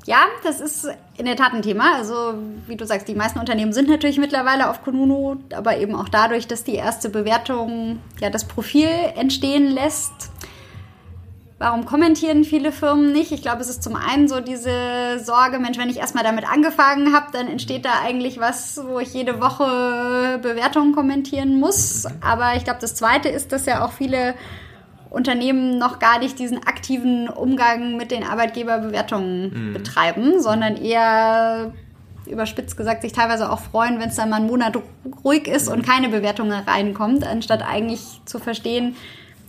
Ja, das ist in der Tat ein Thema. Also, wie du sagst, die meisten Unternehmen sind natürlich mittlerweile auf Kununu, aber eben auch dadurch, dass die erste Bewertung ja das Profil entstehen lässt, Warum kommentieren viele Firmen nicht? Ich glaube, es ist zum einen so diese Sorge, Mensch, wenn ich erstmal damit angefangen habe, dann entsteht da eigentlich was, wo ich jede Woche Bewertungen kommentieren muss. Aber ich glaube, das zweite ist, dass ja auch viele Unternehmen noch gar nicht diesen aktiven Umgang mit den Arbeitgeberbewertungen mhm. betreiben, sondern eher überspitzt gesagt sich teilweise auch freuen, wenn es dann mal einen Monat ruhig ist und keine Bewertung reinkommt, anstatt eigentlich zu verstehen,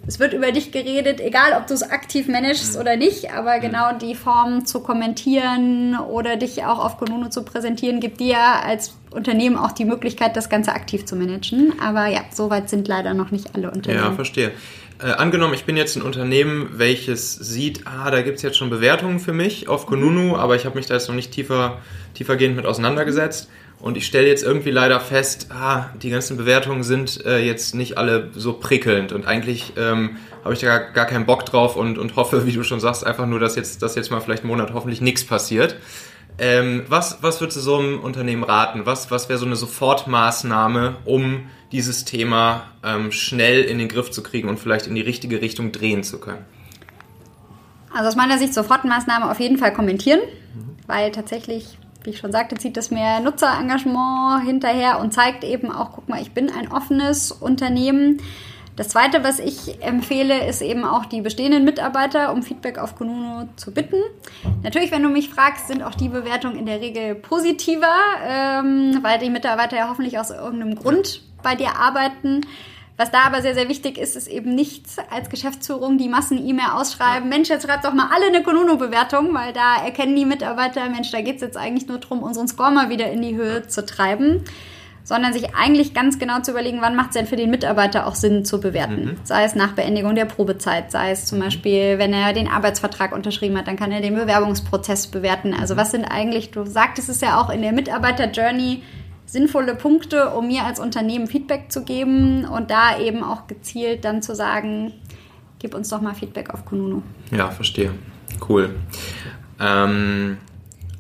es wird über dich geredet, egal ob du es aktiv managst mhm. oder nicht, aber mhm. genau die Form zu kommentieren oder dich auch auf Konuno zu präsentieren, gibt dir als Unternehmen auch die Möglichkeit, das Ganze aktiv zu managen. Aber ja, soweit sind leider noch nicht alle Unternehmen. Ja, verstehe. Äh, angenommen, ich bin jetzt ein Unternehmen, welches sieht, ah, da gibt es jetzt schon Bewertungen für mich auf Konunu, aber ich habe mich da jetzt noch nicht tiefer, tiefergehend mit auseinandergesetzt. Und ich stelle jetzt irgendwie leider fest, ah, die ganzen Bewertungen sind äh, jetzt nicht alle so prickelnd und eigentlich ähm, habe ich da gar, gar, keinen Bock drauf und, und hoffe, wie du schon sagst, einfach nur, dass jetzt, dass jetzt mal vielleicht einen Monat hoffentlich nichts passiert. Ähm, was, was würdest du so einem Unternehmen raten? Was, was wäre so eine Sofortmaßnahme, um dieses Thema ähm, schnell in den Griff zu kriegen und vielleicht in die richtige Richtung drehen zu können? Also aus meiner Sicht Sofortmaßnahme auf jeden Fall kommentieren, mhm. weil tatsächlich wie ich schon sagte, zieht das mehr Nutzerengagement hinterher und zeigt eben auch, guck mal, ich bin ein offenes Unternehmen. Das Zweite, was ich empfehle, ist eben auch die bestehenden Mitarbeiter um Feedback auf Konuno zu bitten. Natürlich, wenn du mich fragst, sind auch die Bewertungen in der Regel positiver, ähm, weil die Mitarbeiter ja hoffentlich aus irgendeinem Grund bei dir arbeiten. Was da aber sehr, sehr wichtig ist, ist eben nicht als Geschäftsführung die Massen-E-Mail ausschreiben. Mensch, jetzt schreibt doch mal alle eine Konuno-Bewertung, weil da erkennen die Mitarbeiter, Mensch, da geht es jetzt eigentlich nur darum, unseren Score mal wieder in die Höhe zu treiben sondern sich eigentlich ganz genau zu überlegen, wann macht es denn für den Mitarbeiter auch Sinn zu bewerten. Mhm. Sei es nach Beendigung der Probezeit, sei es zum Beispiel, wenn er den Arbeitsvertrag unterschrieben hat, dann kann er den Bewerbungsprozess bewerten. Also was sind eigentlich, du sagtest es ja auch in der Mitarbeiter-Journey, sinnvolle Punkte, um mir als Unternehmen Feedback zu geben und da eben auch gezielt dann zu sagen, gib uns doch mal Feedback auf Kununu. Ja, verstehe. Cool. Ähm,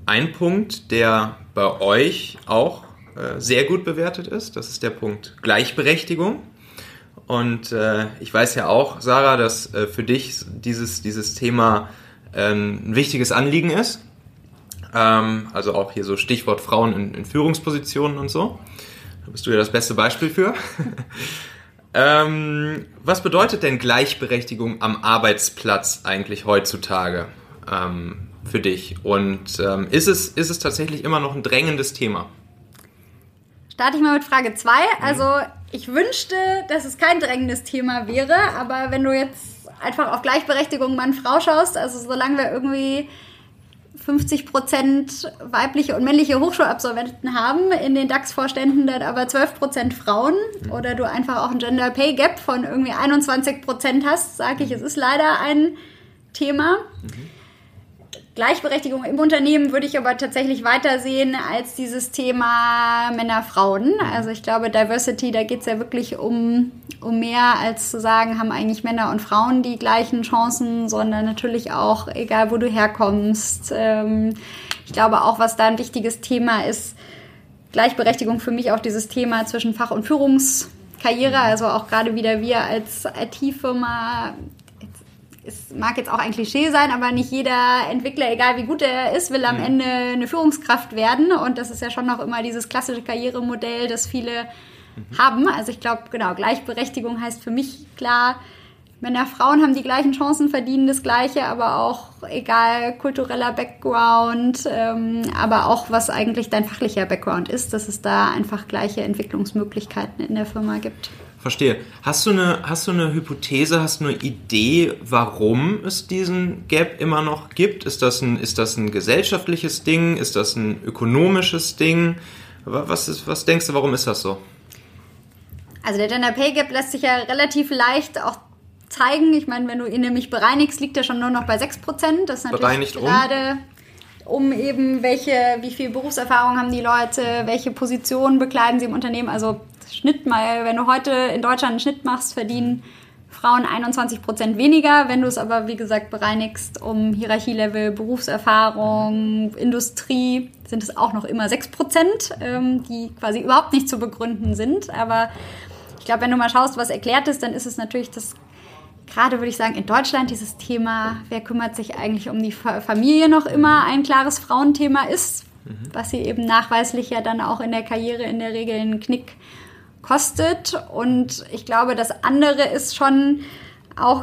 ein Punkt, der bei euch auch äh, sehr gut bewertet ist. Das ist der Punkt Gleichberechtigung. Und äh, ich weiß ja auch, Sarah, dass äh, für dich dieses, dieses Thema ähm, ein wichtiges Anliegen ist. Ähm, also auch hier so Stichwort Frauen in, in, Führungspositionen und so. Da bist du ja das beste Beispiel für. <laughs> ähm, was bedeutet denn Gleichberechtigung am Arbeitsplatz eigentlich heutzutage ähm, für dich? Und ähm, ist, es, ist es tatsächlich immer noch ein drängendes Thema? Starte ich mal mit Frage 2. Also, ich wünschte, dass es kein drängendes Thema wäre, aber wenn du jetzt einfach auf Gleichberechtigung Mann-Frau schaust, also solange wir irgendwie 50 Prozent weibliche und männliche Hochschulabsolventen haben, in den DAX-Vorständen dann aber 12 Prozent Frauen mhm. oder du einfach auch ein Gender Pay Gap von irgendwie 21 Prozent hast, sage ich, es ist leider ein Thema. Mhm. Gleichberechtigung im Unternehmen würde ich aber tatsächlich weiter sehen als dieses Thema Männer-Frauen. Also ich glaube, Diversity, da geht es ja wirklich um, um mehr als zu sagen, haben eigentlich Männer und Frauen die gleichen Chancen, sondern natürlich auch, egal wo du herkommst. Ähm, ich glaube auch, was da ein wichtiges Thema ist, Gleichberechtigung für mich auch dieses Thema zwischen Fach- und Führungskarriere, also auch gerade wieder wir als IT-Firma es mag jetzt auch ein Klischee sein, aber nicht jeder Entwickler, egal wie gut er ist, will am mhm. Ende eine Führungskraft werden. Und das ist ja schon noch immer dieses klassische Karrieremodell, das viele mhm. haben. Also ich glaube, genau, Gleichberechtigung heißt für mich klar, Männer, Frauen haben die gleichen Chancen, verdienen das Gleiche, aber auch egal kultureller Background, ähm, aber auch was eigentlich dein fachlicher Background ist, dass es da einfach gleiche Entwicklungsmöglichkeiten in der Firma gibt. Verstehe. Hast du eine, hast du eine Hypothese, hast du eine Idee, warum es diesen Gap immer noch gibt? Ist das ein, ist das ein gesellschaftliches Ding? Ist das ein ökonomisches Ding? Was, ist, was denkst du, warum ist das so? Also der Gender Pay Gap lässt sich ja relativ leicht auch zeigen. Ich meine, wenn du ihn nämlich bereinigst, liegt er schon nur noch bei 6%. Das ist natürlich Bereinigt gerade um? um eben welche, wie viel Berufserfahrung haben die Leute, welche Positionen bekleiden sie im Unternehmen. Also Schnitt mal, wenn du heute in Deutschland einen Schnitt machst, verdienen Frauen 21 Prozent weniger. Wenn du es aber, wie gesagt, bereinigst um Hierarchielevel, Berufserfahrung, Industrie, sind es auch noch immer 6 Prozent, ähm, die quasi überhaupt nicht zu begründen sind. Aber ich glaube, wenn du mal schaust, was erklärt ist, dann ist es natürlich das gerade würde ich sagen, in Deutschland dieses Thema, wer kümmert sich eigentlich um die Familie noch immer ein klares Frauenthema ist, mhm. was sie eben nachweislich ja dann auch in der Karriere in der Regel einen Knick kostet. Und ich glaube, das andere ist schon auch,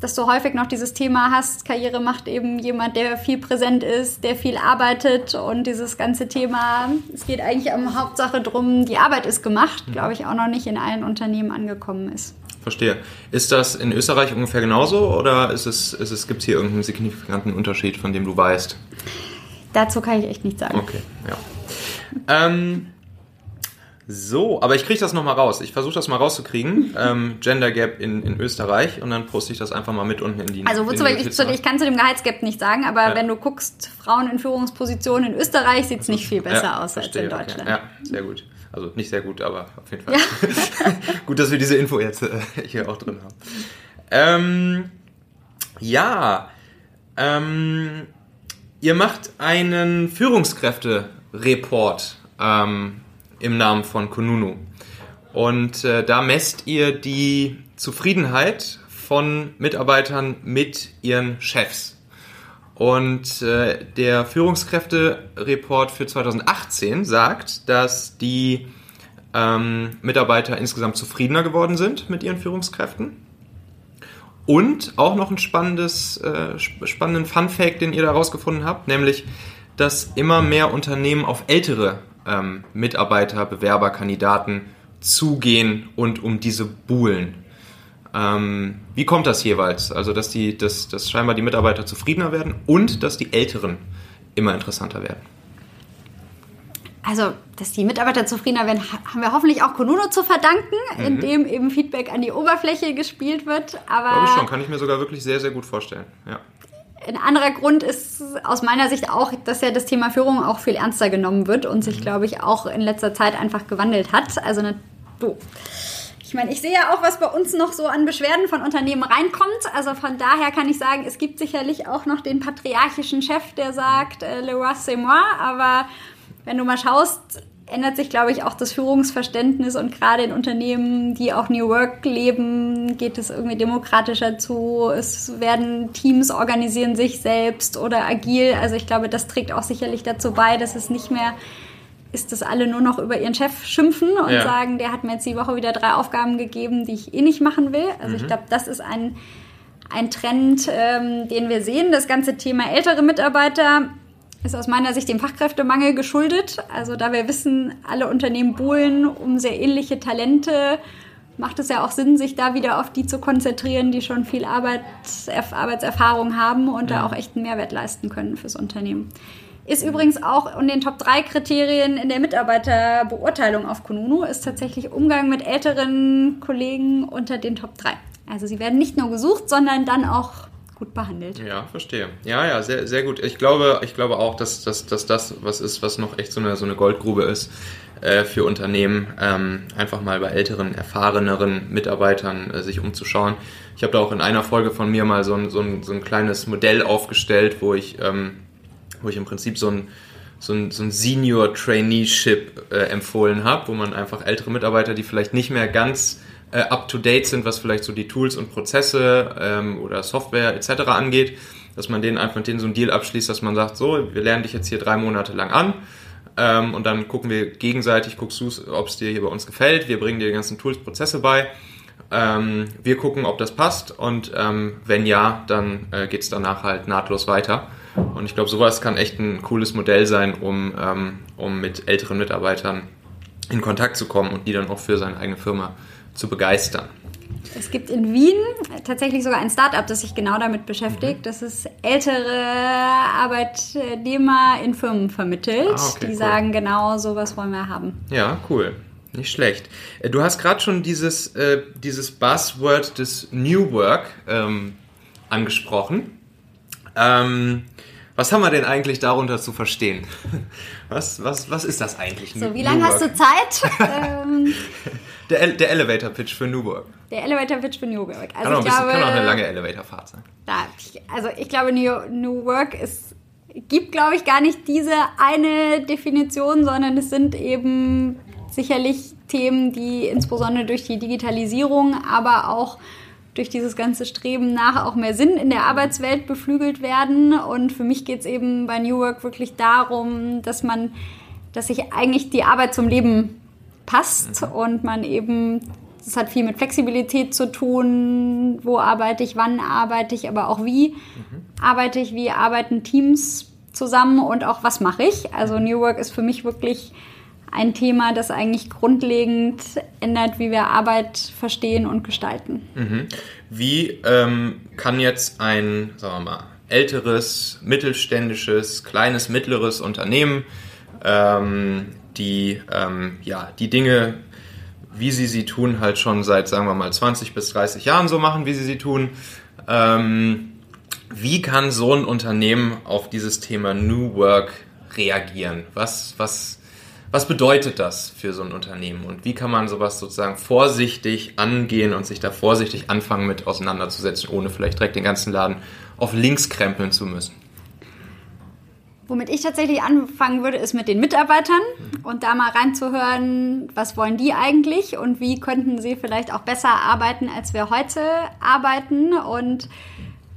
dass du häufig noch dieses Thema hast, Karriere macht eben jemand, der viel präsent ist, der viel arbeitet und dieses ganze Thema, es geht eigentlich um Hauptsache drum, die Arbeit ist gemacht, mhm. glaube ich, auch noch nicht in allen Unternehmen angekommen ist. Verstehe. Ist das in Österreich ungefähr genauso oder ist es, ist es, gibt es hier irgendeinen signifikanten Unterschied, von dem du weißt? Dazu kann ich echt nichts sagen. Okay, ja. Ähm, so, aber ich kriege das nochmal raus. Ich versuche das mal rauszukriegen. ähm, Gender Gap in, in Österreich und dann poste ich das einfach mal mit unten in die Also wozu, ich, ich kann zu dem Gehaltsgap nicht sagen, aber ja. wenn du guckst, Frauen in Führungspositionen in Österreich sieht es nicht viel besser ja, aus verstehe, als in Deutschland. Okay. Ja, sehr gut. Also nicht sehr gut, aber auf jeden Fall. Ja. <laughs> gut, dass wir diese Info jetzt äh, hier auch drin haben. Ähm, ja, ähm, ihr macht einen Führungskräfte-Report. Ähm, im Namen von Kununu. Und äh, da messt ihr die Zufriedenheit von Mitarbeitern mit ihren Chefs. Und äh, der Führungskräfte-Report für 2018 sagt, dass die ähm, Mitarbeiter insgesamt zufriedener geworden sind mit ihren Führungskräften. Und auch noch ein spannendes, äh, spannenden Fun-Fact, den ihr da rausgefunden habt, nämlich, dass immer mehr Unternehmen auf ältere ähm, Mitarbeiter, Bewerber, Kandidaten zugehen und um diese buhlen. Ähm, wie kommt das jeweils? Also, dass, die, dass, dass scheinbar die Mitarbeiter zufriedener werden und dass die Älteren immer interessanter werden. Also, dass die Mitarbeiter zufriedener werden, haben wir hoffentlich auch Konuno zu verdanken, mhm. indem eben Feedback an die Oberfläche gespielt wird. Aber Glaube ich schon, kann ich mir sogar wirklich sehr, sehr gut vorstellen. Ja. Ein anderer Grund ist aus meiner Sicht auch, dass ja das Thema Führung auch viel ernster genommen wird und sich, mhm. glaube ich, auch in letzter Zeit einfach gewandelt hat. Also, eine, du. Ich meine, ich sehe ja auch, was bei uns noch so an Beschwerden von Unternehmen reinkommt. Also von daher kann ich sagen, es gibt sicherlich auch noch den patriarchischen Chef, der sagt, äh, le roi c'est moi, aber wenn du mal schaust, ändert sich, glaube ich, auch das Führungsverständnis und gerade in Unternehmen, die auch New Work leben, geht es irgendwie demokratischer zu. Es werden Teams organisieren sich selbst oder agil. Also ich glaube, das trägt auch sicherlich dazu bei, dass es nicht mehr ist, dass alle nur noch über ihren Chef schimpfen und ja. sagen, der hat mir jetzt die Woche wieder drei Aufgaben gegeben, die ich eh nicht machen will. Also mhm. ich glaube, das ist ein, ein Trend, ähm, den wir sehen. Das ganze Thema ältere Mitarbeiter ist aus meiner Sicht dem Fachkräftemangel geschuldet. Also da wir wissen, alle Unternehmen buhlen um sehr ähnliche Talente, macht es ja auch Sinn, sich da wieder auf die zu konzentrieren, die schon viel Arbeit, Arbeitserfahrung haben und ja. da auch echt einen Mehrwert leisten können fürs Unternehmen. Ist übrigens auch in den Top 3 Kriterien in der Mitarbeiterbeurteilung auf Kununu, ist tatsächlich Umgang mit älteren Kollegen unter den Top 3. Also sie werden nicht nur gesucht, sondern dann auch gut behandelt. Ja, verstehe. Ja, ja, sehr, sehr gut. Ich glaube, ich glaube auch, dass, dass, dass das was ist, was noch echt so eine, so eine Goldgrube ist äh, für Unternehmen, ähm, einfach mal bei älteren, erfahreneren Mitarbeitern äh, sich umzuschauen. Ich habe da auch in einer Folge von mir mal so ein, so ein, so ein kleines Modell aufgestellt, wo ich, ähm, wo ich im Prinzip so ein so ein, so ein Senior Traineeship äh, empfohlen habe, wo man einfach ältere Mitarbeiter, die vielleicht nicht mehr ganz äh, up-to-date sind, was vielleicht so die Tools und Prozesse ähm, oder Software etc. angeht, dass man denen einfach mit denen so einen Deal abschließt, dass man sagt, so, wir lernen dich jetzt hier drei Monate lang an ähm, und dann gucken wir gegenseitig, guckst du, ob es dir hier bei uns gefällt, wir bringen dir die ganzen Tools, Prozesse bei, ähm, wir gucken, ob das passt und ähm, wenn ja, dann äh, geht es danach halt nahtlos weiter. Und ich glaube, sowas kann echt ein cooles Modell sein, um, ähm, um mit älteren Mitarbeitern in Kontakt zu kommen und die dann auch für seine eigene Firma zu begeistern. Es gibt in Wien tatsächlich sogar ein Startup, das sich genau damit beschäftigt, mhm. dass es ältere Arbeitnehmer in Firmen vermittelt, ah, okay, die cool. sagen, genau sowas wollen wir haben. Ja, cool. Nicht schlecht. Äh, du hast gerade schon dieses, äh, dieses Buzzword des New Work ähm, angesprochen. Ähm, was haben wir denn eigentlich darunter zu verstehen? <laughs> Was, was, was ist das eigentlich? So, wie lange hast du Zeit? <laughs> ähm, der, der Elevator Pitch für New Work. Der Elevator Pitch für New Work. Also kann, auch ich bisschen, kann auch eine lange Elevator-Fahrt sein. Da, also ich glaube, New, New Work ist, gibt, glaube ich, gar nicht diese eine Definition, sondern es sind eben sicherlich Themen, die insbesondere durch die Digitalisierung, aber auch durch dieses ganze Streben nach auch mehr Sinn in der Arbeitswelt beflügelt werden. Und für mich geht es eben bei New Work wirklich darum, dass man, dass sich eigentlich die Arbeit zum Leben passt mhm. und man eben, das hat viel mit Flexibilität zu tun, wo arbeite ich, wann arbeite ich, aber auch wie mhm. arbeite ich, wie arbeiten Teams zusammen und auch was mache ich. Also New Work ist für mich wirklich ein Thema, das eigentlich grundlegend ändert, wie wir Arbeit verstehen und gestalten. Mhm. Wie ähm, kann jetzt ein, sagen wir mal, älteres, mittelständisches, kleines, mittleres Unternehmen ähm, die, ähm, ja, die Dinge, wie sie sie tun, halt schon seit, sagen wir mal, 20 bis 30 Jahren so machen, wie sie sie tun. Ähm, wie kann so ein Unternehmen auf dieses Thema New Work reagieren? Was, was, was bedeutet das für so ein Unternehmen und wie kann man sowas sozusagen vorsichtig angehen und sich da vorsichtig anfangen mit auseinanderzusetzen, ohne vielleicht direkt den ganzen Laden auf links krempeln zu müssen? Womit ich tatsächlich anfangen würde, ist mit den Mitarbeitern und da mal reinzuhören, was wollen die eigentlich und wie könnten sie vielleicht auch besser arbeiten, als wir heute arbeiten und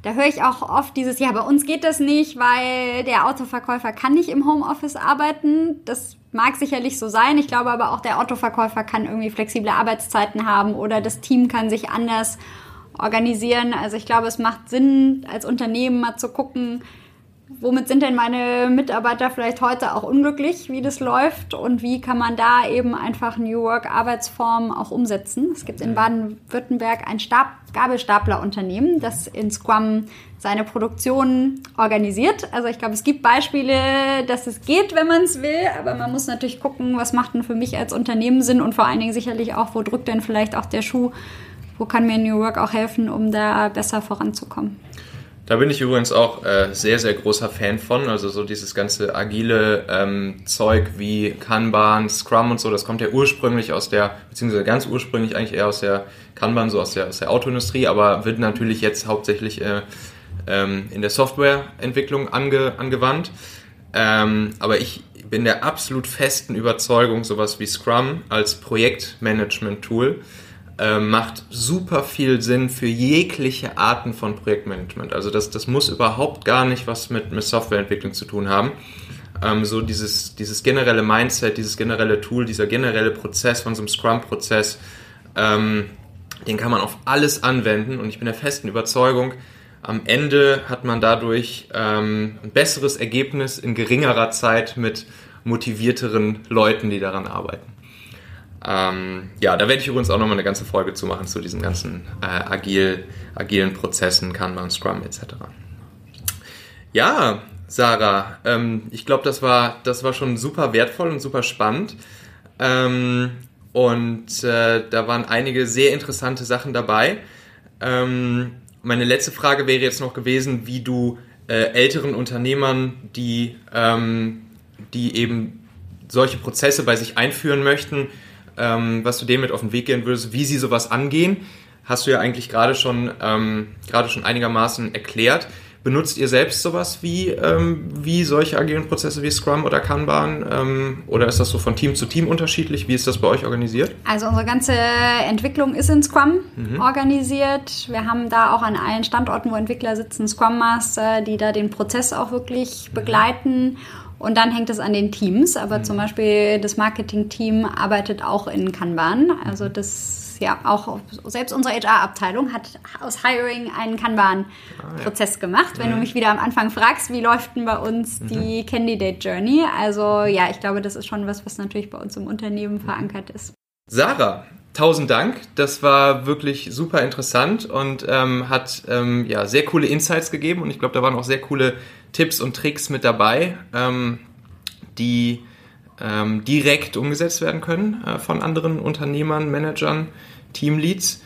da höre ich auch oft dieses, ja, bei uns geht das nicht, weil der Autoverkäufer kann nicht im Homeoffice arbeiten. Das mag sicherlich so sein. Ich glaube aber auch, der Autoverkäufer kann irgendwie flexible Arbeitszeiten haben oder das Team kann sich anders organisieren. Also ich glaube, es macht Sinn, als Unternehmen mal zu gucken, womit sind denn meine Mitarbeiter vielleicht heute auch unglücklich, wie das läuft und wie kann man da eben einfach New Work Arbeitsformen auch umsetzen. Es gibt in Baden-Württemberg ein Stab Gabelstaplerunternehmen, das in Scrum seine Produktion organisiert. Also ich glaube, es gibt Beispiele, dass es geht, wenn man es will, aber man muss natürlich gucken, was macht denn für mich als Unternehmen Sinn und vor allen Dingen sicherlich auch, wo drückt denn vielleicht auch der Schuh, wo kann mir New Work auch helfen, um da besser voranzukommen. Da bin ich übrigens auch äh, sehr, sehr großer Fan von. Also so dieses ganze agile ähm, Zeug wie Kanban, Scrum und so, das kommt ja ursprünglich aus der, beziehungsweise ganz ursprünglich eigentlich eher aus der Kanban, so aus der, aus der Autoindustrie, aber wird natürlich jetzt hauptsächlich äh, ähm, in der Softwareentwicklung ange, angewandt. Ähm, aber ich bin der absolut festen Überzeugung, sowas wie Scrum als Projektmanagement-Tool äh, macht super viel Sinn für jegliche Arten von Projektmanagement. Also das, das muss überhaupt gar nicht was mit, mit Softwareentwicklung zu tun haben. Ähm, so dieses, dieses generelle Mindset, dieses generelle Tool, dieser generelle Prozess von so einem Scrum-Prozess, ähm, den kann man auf alles anwenden und ich bin der festen Überzeugung, am Ende hat man dadurch ähm, ein besseres Ergebnis in geringerer Zeit mit motivierteren Leuten, die daran arbeiten. Ähm, ja, da werde ich übrigens auch nochmal eine ganze Folge zu machen, zu diesen ganzen äh, agil, agilen Prozessen, Kanban, Scrum etc. Ja, Sarah, ähm, ich glaube, das war, das war schon super wertvoll und super spannend. Ähm, und äh, da waren einige sehr interessante Sachen dabei. Ähm, meine letzte Frage wäre jetzt noch gewesen, wie du äh, älteren Unternehmern, die, ähm, die eben solche Prozesse bei sich einführen möchten, ähm, was du denen mit auf den Weg gehen würdest, wie sie sowas angehen, hast du ja eigentlich gerade schon, ähm, gerade schon einigermaßen erklärt. Benutzt ihr selbst sowas wie, ähm, wie solche agilen Prozesse wie Scrum oder Kanban? Ähm, oder ist das so von Team zu Team unterschiedlich? Wie ist das bei euch organisiert? Also unsere ganze Entwicklung ist in Scrum mhm. organisiert. Wir haben da auch an allen Standorten, wo Entwickler sitzen, Scrum Master, die da den Prozess auch wirklich mhm. Und dann hängt es an den Teams, aber mhm. zum Beispiel das Marketing-Team arbeitet auch in Kanban. Also mhm. das, ja, auch selbst unsere HR-Abteilung hat aus Hiring einen Kanban-Prozess ah, ja. gemacht. Wenn mhm. du mich wieder am Anfang fragst, wie läuft denn bei uns mhm. die Candidate Journey? Also ja, ich glaube, das ist schon was, was natürlich bei uns im Unternehmen verankert ist. Sarah, tausend Dank. Das war wirklich super interessant und ähm, hat ähm, ja, sehr coole Insights gegeben und ich glaube, da waren auch sehr coole Tipps und Tricks mit dabei, ähm, die ähm, direkt umgesetzt werden können äh, von anderen Unternehmern, Managern, Teamleads.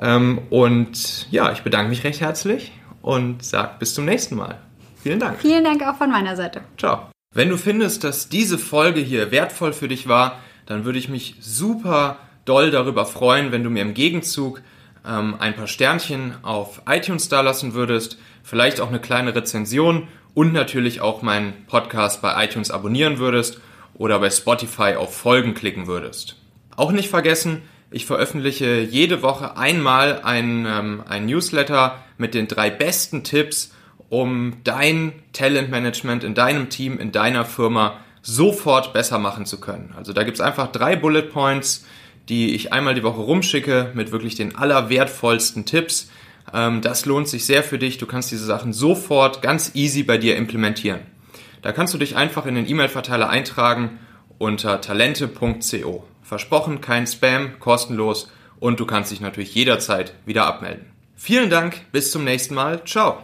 Ähm, und ja, ich bedanke mich recht herzlich und sage bis zum nächsten Mal. Vielen Dank. Vielen Dank auch von meiner Seite. Ciao. Wenn du findest, dass diese Folge hier wertvoll für dich war, dann würde ich mich super doll darüber freuen, wenn du mir im Gegenzug ähm, ein paar Sternchen auf iTunes da lassen würdest, vielleicht auch eine kleine Rezension und natürlich auch meinen Podcast bei iTunes abonnieren würdest oder bei Spotify auf Folgen klicken würdest. Auch nicht vergessen, ich veröffentliche jede Woche einmal ein, ähm, ein Newsletter mit den drei besten Tipps, um dein Talentmanagement in deinem Team, in deiner Firma sofort besser machen zu können. Also da gibt's einfach drei Bullet Points, die ich einmal die Woche rumschicke mit wirklich den allerwertvollsten Tipps, ähm, das lohnt sich sehr für dich. Du kannst diese Sachen sofort ganz easy bei dir implementieren. Da kannst du dich einfach in den E-Mail-Verteiler eintragen unter talente.co. Versprochen, kein Spam, kostenlos und du kannst dich natürlich jederzeit wieder abmelden. Vielen Dank, bis zum nächsten Mal. Ciao.